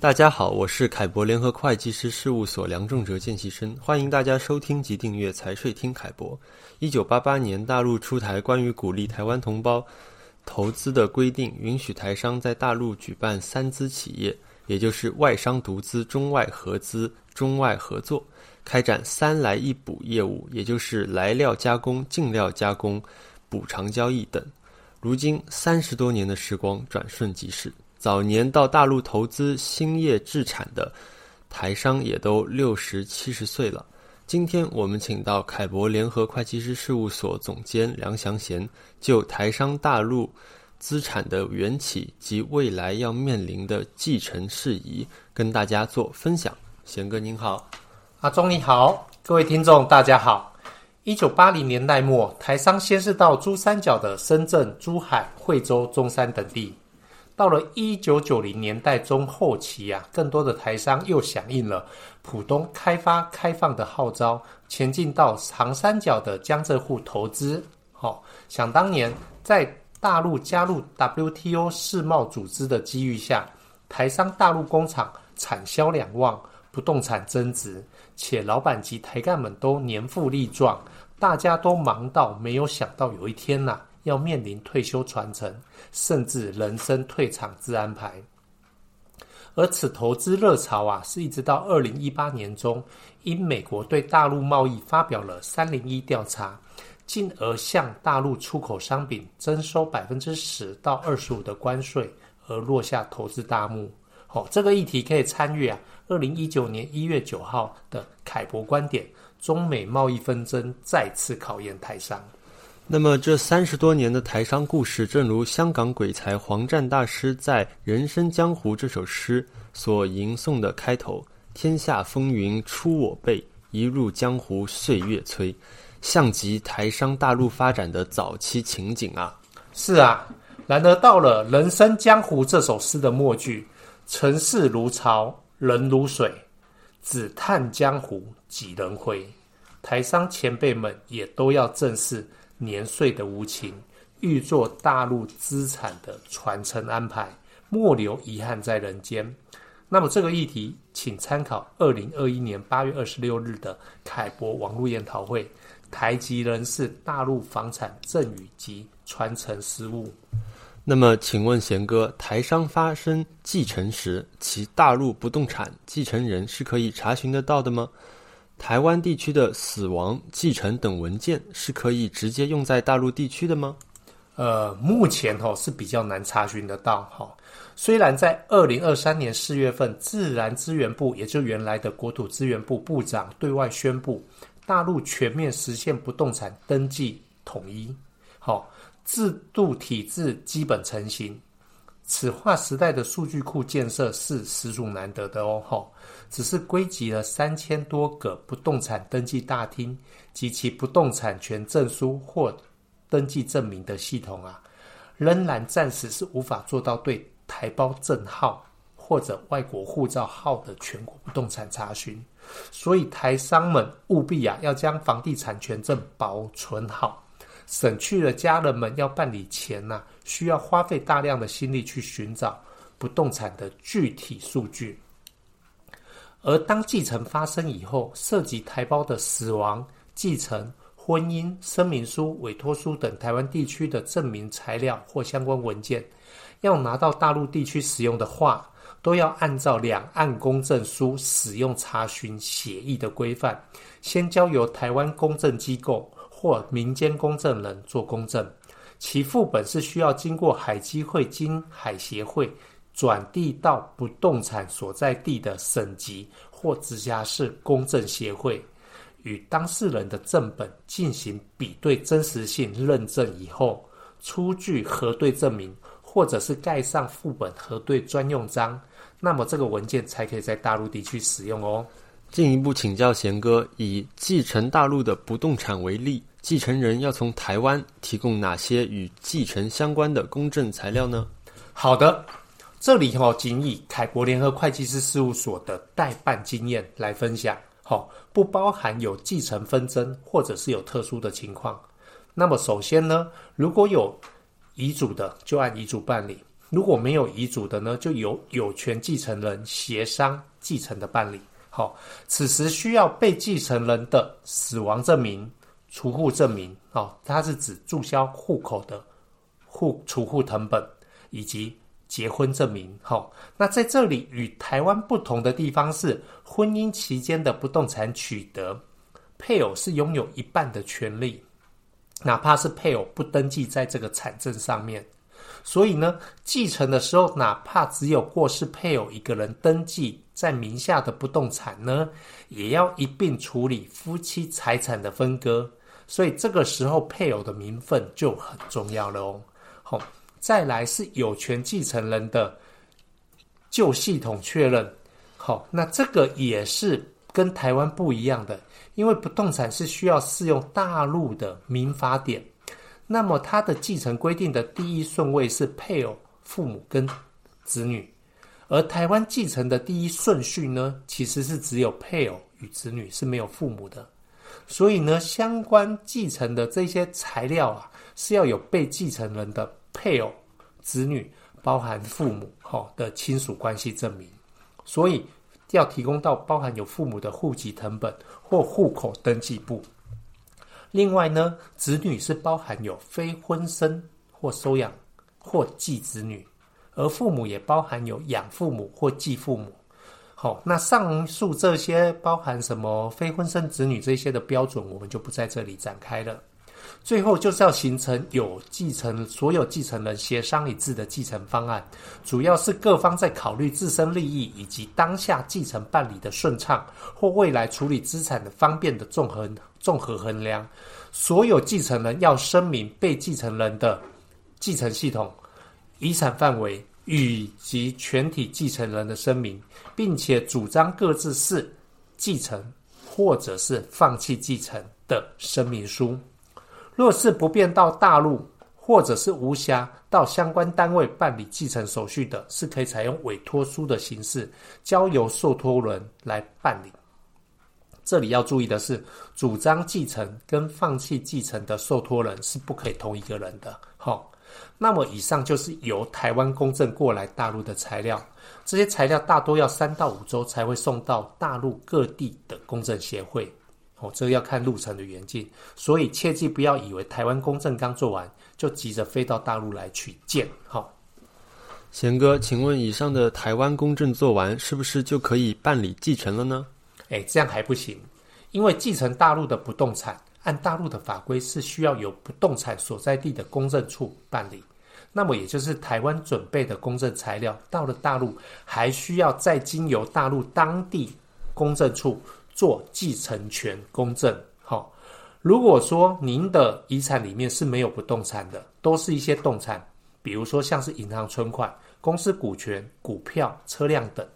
大家好，我是凯博联合会计师事务所梁仲哲见习生，欢迎大家收听及订阅财税听凯博。一九八八年，大陆出台关于鼓励台湾同胞投资的规定，允许台商在大陆举办三资企业，也就是外商独资、中外合资、中外合作，开展三来一补业务，也就是来料加工、进料加工、补偿交易等。如今三十多年的时光转瞬即逝。早年到大陆投资兴业置产的台商也都六十七十岁了。今天我们请到凯博联合会计师事务所总监梁祥贤，就台商大陆资产的缘起及未来要面临的继承事宜，跟大家做分享。贤哥您好，阿忠你好，各位听众大家好。一九八零年代末，台商先是到珠三角的深圳、珠海、惠州、中山等地。到了一九九零年代中后期啊，更多的台商又响应了浦东开发开放的号召，前进到长三角的江浙沪投资。好、哦，想当年在大陆加入 WTO 世贸组织的机遇下，台商大陆工厂产销两旺，不动产增值，且老板及台干们都年富力壮，大家都忙到没有想到有一天呐、啊。要面临退休传承，甚至人生退场之安排。而此投资热潮啊，是一直到二零一八年中，因美国对大陆贸易发表了三零一调查，进而向大陆出口商品征收百分之十到二十五的关税，而落下投资大幕。好、哦，这个议题可以参与啊，二零一九年一月九号的凯博观点：中美贸易纷争再次考验台商。那么，这三十多年的台商故事，正如香港鬼才黄湛大师在《人生江湖》这首诗所吟诵的开头：“天下风云出我辈，一入江湖岁月催”，像极台商大陆发展的早期情景啊！是啊，然而到了《人生江湖》这首诗的末句：“尘世如潮，人如水，只叹江湖几人回。”台商前辈们也都要正视。年岁的无情，欲做大陆资产的传承安排，莫留遗憾在人间。那么这个议题，请参考二零二一年八月二十六日的凯博网络研讨会，台籍人士大陆房产赠与及传承实务。那么，请问贤哥，台商发生继承时，其大陆不动产继承人是可以查询得到的吗？台湾地区的死亡、继承等文件是可以直接用在大陆地区的吗？呃，目前哈、哦、是比较难查询得到哈、虽然在二零二三年四月份，自然资源部也就原来的国土资源部部长对外宣布，大陆全面实现不动产登记统一，好、制度体制基本成型。此划时代的数据库建设是实属难得的哦，吼，只是归集了三千多个不动产登记大厅及其不动产权证书或登记证明的系统啊，仍然暂时是无法做到对台胞证号或者外国护照号的全国不动产查询，所以台商们务必啊要将房地产权证保存好。省去了家人们要办理前呐、啊，需要花费大量的心力去寻找不动产的具体数据。而当继承发生以后，涉及台胞的死亡、继承、婚姻、声明书、委托书等台湾地区的证明材料或相关文件，要拿到大陆地区使用的话，都要按照两岸公证书使用查询协议的规范，先交由台湾公证机构。或民间公证人做公证，其副本是需要经过海基会经海协会转递到不动产所在地的省级或直辖市公证协会，与当事人的正本进行比对真实性认证以后，出具核对证明，或者是盖上副本核对专用章，那么这个文件才可以在大陆地区使用哦。进一步请教贤哥，以继承大陆的不动产为例，继承人要从台湾提供哪些与继承相关的公证材料呢？好的，这里哈、哦，仅以凯博联合会计师事务所的代办经验来分享，好、不包含有继承纷争或者是有特殊的情况。那么首先呢，如果有遗嘱的，就按遗嘱办理；如果没有遗嘱的呢，就由有权继承人协商继承的办理。好，此时需要被继承人的死亡证明、除户证明。哦，它是指注销户口的户除户成本以及结婚证明。好，那在这里与台湾不同的地方是，婚姻期间的不动产取得，配偶是拥有一半的权利。哪怕是配偶不登记在这个产证上面，所以呢，继承的时候，哪怕只有过世配偶一个人登记在名下的不动产呢，也要一并处理夫妻财产的分割。所以这个时候，配偶的名分就很重要了哦。好，再来是有权继承人的旧系统确认。好，那这个也是跟台湾不一样的。因为不动产是需要适用大陆的民法典，那么它的继承规定的第一顺位是配偶、父母跟子女，而台湾继承的第一顺序呢，其实是只有配偶与子女，是没有父母的。所以呢，相关继承的这些材料啊，是要有被继承人的配偶、子女，包含父母哈的亲属关系证明，所以要提供到包含有父母的户籍成本。或户口登记簿。另外呢，子女是包含有非婚生或收养或继子女，而父母也包含有养父母或继父母。好，那上述这些包含什么非婚生子女这些的标准，我们就不在这里展开了。最后就是要形成有继承所有继承人协商一致的继承方案，主要是各方在考虑自身利益以及当下继承办理的顺畅或未来处理资产的方便的综合综合衡量。所有继承人要声明被继承人的继承系统、遗产范围以及全体继承人的声明，并且主张各自是继承或者是放弃继承的声明书。若是不便到大陆，或者是无暇到相关单位办理继承手续的，是可以采用委托书的形式，交由受托人来办理。这里要注意的是，主张继承跟放弃继承的受托人是不可以同一个人的。好，那么以上就是由台湾公证过来大陆的材料，这些材料大多要三到五周才会送到大陆各地的公证协会。哦，这个要看路程的远近，所以切记不要以为台湾公证刚做完就急着飞到大陆来取件。好、哦，贤哥，请问以上的台湾公证做完，是不是就可以办理继承了呢？哎，这样还不行，因为继承大陆的不动产，按大陆的法规是需要由不动产所在地的公证处办理，那么也就是台湾准备的公证材料到了大陆，还需要再经由大陆当地公证处。做继承权公证，好。如果说您的遗产里面是没有不动产的，都是一些动产，比如说像是银行存款、公司股权、股票、车辆等，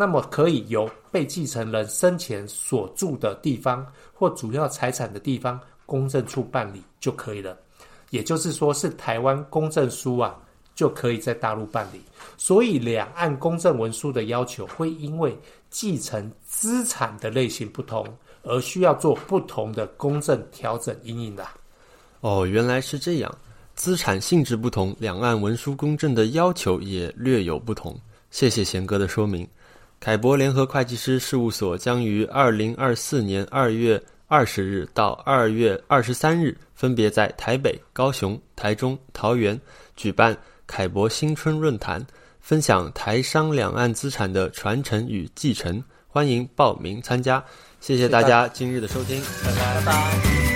那么可以由被继承人生前所住的地方或主要财产的地方公证处办理就可以了。也就是说，是台湾公证书啊，就可以在大陆办理。所以，两岸公证文书的要求会因为继承资产的类型不同，而需要做不同的公证调整因应的。哦，原来是这样，资产性质不同，两岸文书公证的要求也略有不同。谢谢贤哥的说明。凯博联合会计师事务所将于二零二四年二月二十日到二月二十三日，分别在台北、高雄、台中、桃园举办凯博新春论坛。分享台商两岸资产的传承与继承，欢迎报名参加。谢谢大家今日的收听，拜拜。拜拜。